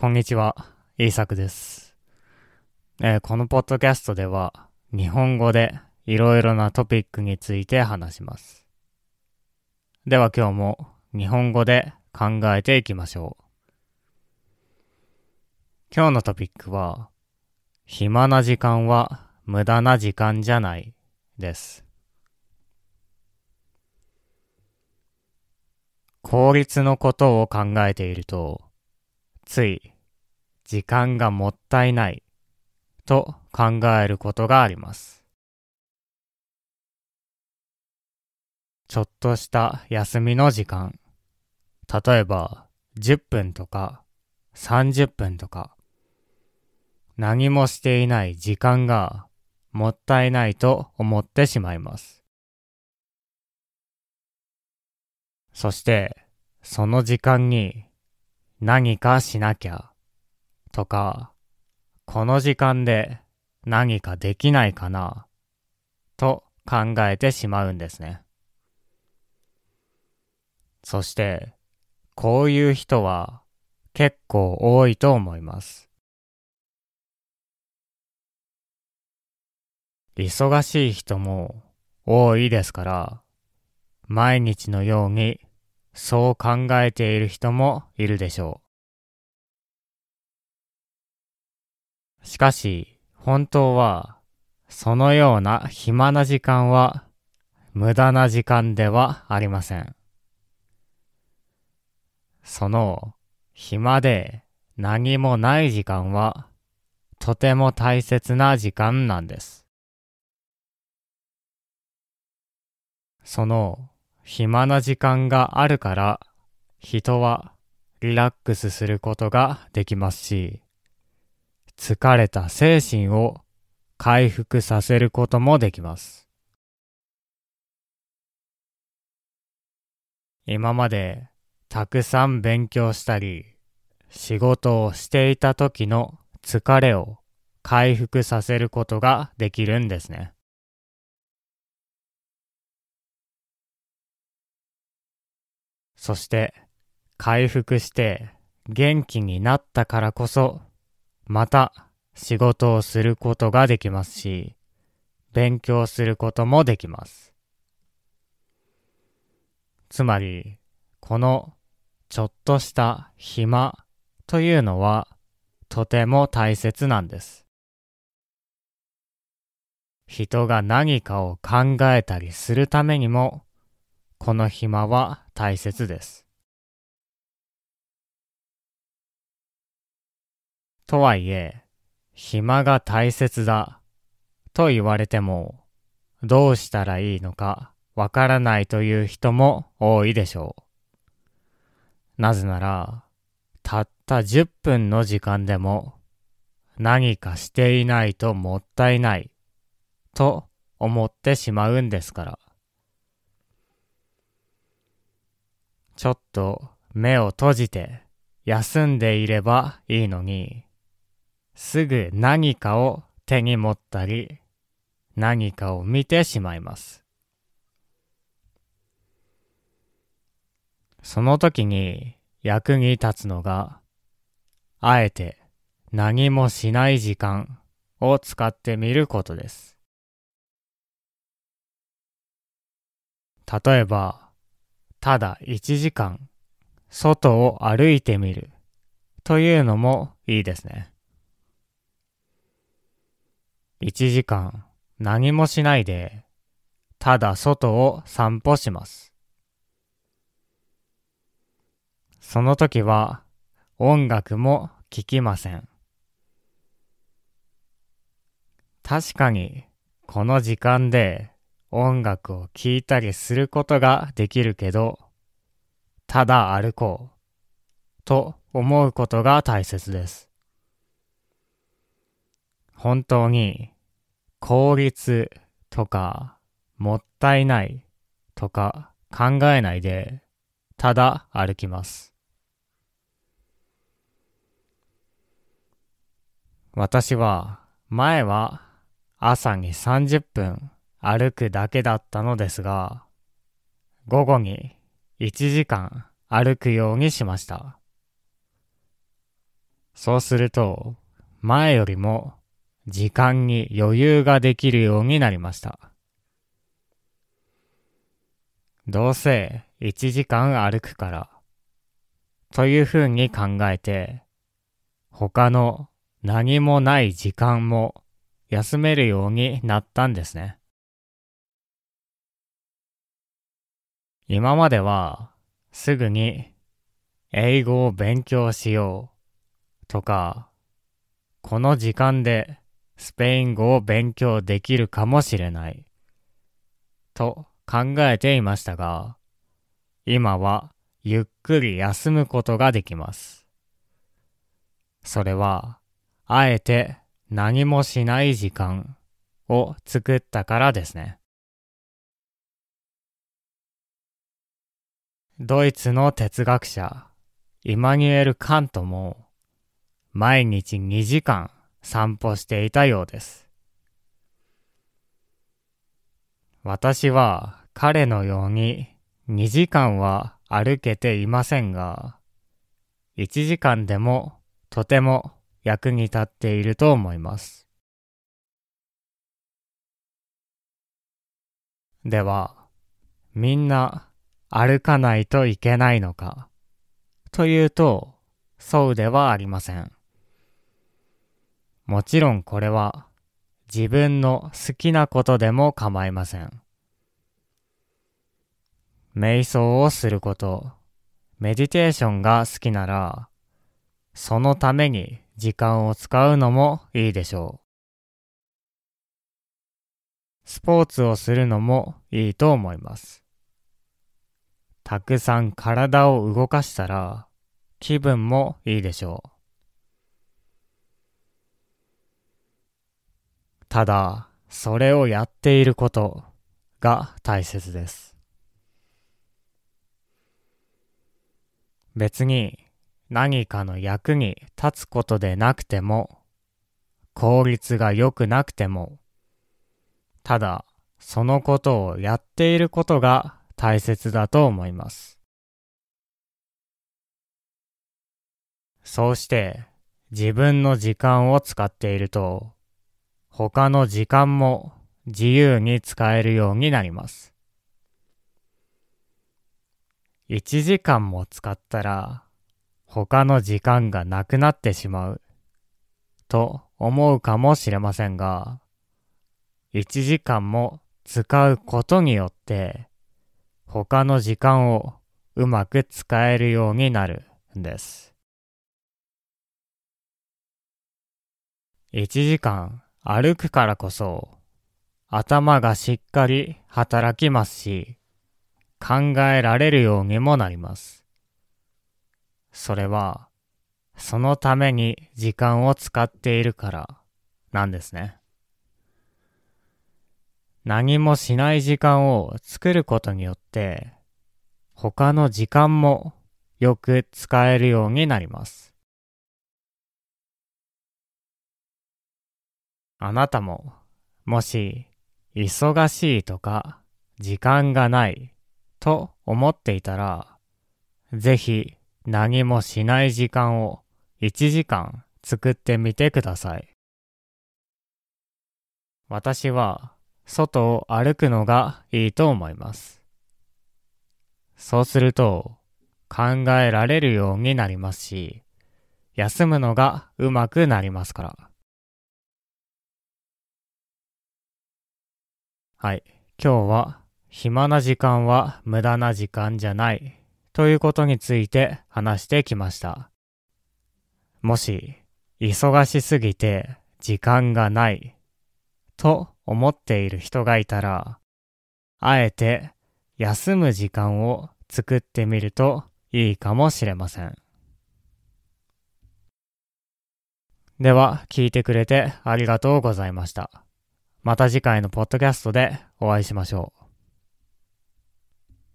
こんにちは、イーサクです、えーこのポッドキャストでは、日本語でいろいろなトピックについて話します。では今日も日本語で考えていきましょう。今日のトピックは、暇な時間は無駄な時間じゃないです。効率のことを考えていると、つい時間がもったいないと考えることがあります。ちょっとした休みの時間、例えば10分とか30分とか、何もしていない時間がもったいないと思ってしまいます。そして、その時間に何かしなきゃとか、この時間で何かできないかなと考えてしまうんですね。そして、こういう人は結構多いと思います。忙しい人も多いですから、毎日のようにそう考えている人もいるでしょう。しかし、本当は、そのような暇な時間は、無駄な時間ではありません。その、暇で何もない時間は、とても大切な時間なんです。その、暇な時間があるから、人はリラックスすることができますし、疲れた精神を回復させることもできます。今までたくさん勉強したり、仕事をしていた時の疲れを回復させることができるんですね。そして回復して元気になったからこそまた仕事をすることができますし勉強することもできます。つまりこのちょっとした暇というのはとても大切なんです。人が何かを考えたりするためにもこの暇は大切です。とはいえ、暇が大切だと言われても、どうしたらいいのかわからないという人も多いでしょう。なぜなら、たった10分の時間でも何かしていないともったいないと思ってしまうんですから。ちょっと目を閉じて休んでいればいいのに、すぐ何かを手に持ったり、何かを見てしまいます。その時に役に立つのが、あえて何もしない時間を使ってみることです。例えば、ただ1時間外を歩いてみるというのもいいですね。1時間何もしないでただ外を散歩します。その時は音楽も聴きません。確かにこの時間で音楽を聴いたりすることができるけど、ただ歩こうと思うことが大切です。本当に効率とかもったいないとか考えないでただ歩きます。私は前は朝に30分歩くだけだったのですが、午後に1時間歩くようにしました。そうすると、前よりも時間に余裕ができるようになりました。どうせ1時間歩くから、というふうに考えて、他の何もない時間も休めるようになったんですね。今まではすぐに英語を勉強しようとか、この時間でスペイン語を勉強できるかもしれないと考えていましたが、今はゆっくり休むことができます。それは、あえて何もしない時間を作ったからですね。ドイツの哲学者、イマニュエル・カントも、毎日2時間散歩していたようです。私は彼のように2時間は歩けていませんが、1時間でもとても役に立っていると思います。では、みんな歩かないといけないのかというと、そうではありません。もちろんこれは自分の好きなことでも構いません。瞑想をすること、メディテーションが好きなら、そのために時間を使うのもいいでしょう。スポーツをするのもいいと思います。たくさん体を動かしたら気分もいいでしょう。ただ、それをやっていることが大切です。別に何かの役に立つことでなくても、効率が良くなくても、ただそのことをやっていることが大切だと思います。そうして自分の時間を使っていると、他の時間も自由に使えるようになります。1時間も使ったら他の時間がなくなってしまうと思うかもしれませんが、1時間も使うことによって他の時間をうまく使えるようになるんです。1時間歩くからこそ頭がしっかり働きますし、考えられるようにもなります。それは、そのために時間を使っているからなんですね。何もしない時間を作ることによって、他の時間もよく使えるようになります。あなたも、もし、忙しいとか、時間がないと思っていたら、ぜひ何もしない時間を1時間作ってみてください。私は外を歩くのがいいと思います。そうすると考えられるようになりますし、休むのがうまくなりますから。はい。今日は暇な時間は無駄な時間じゃないということについて話してきました。もし忙しすぎて時間がないと思っている人がいたら、あえて休む時間を作ってみるといいかもしれません。では、聞いてくれてありがとうございました。また次回のポッドキャストでお会いしましょう。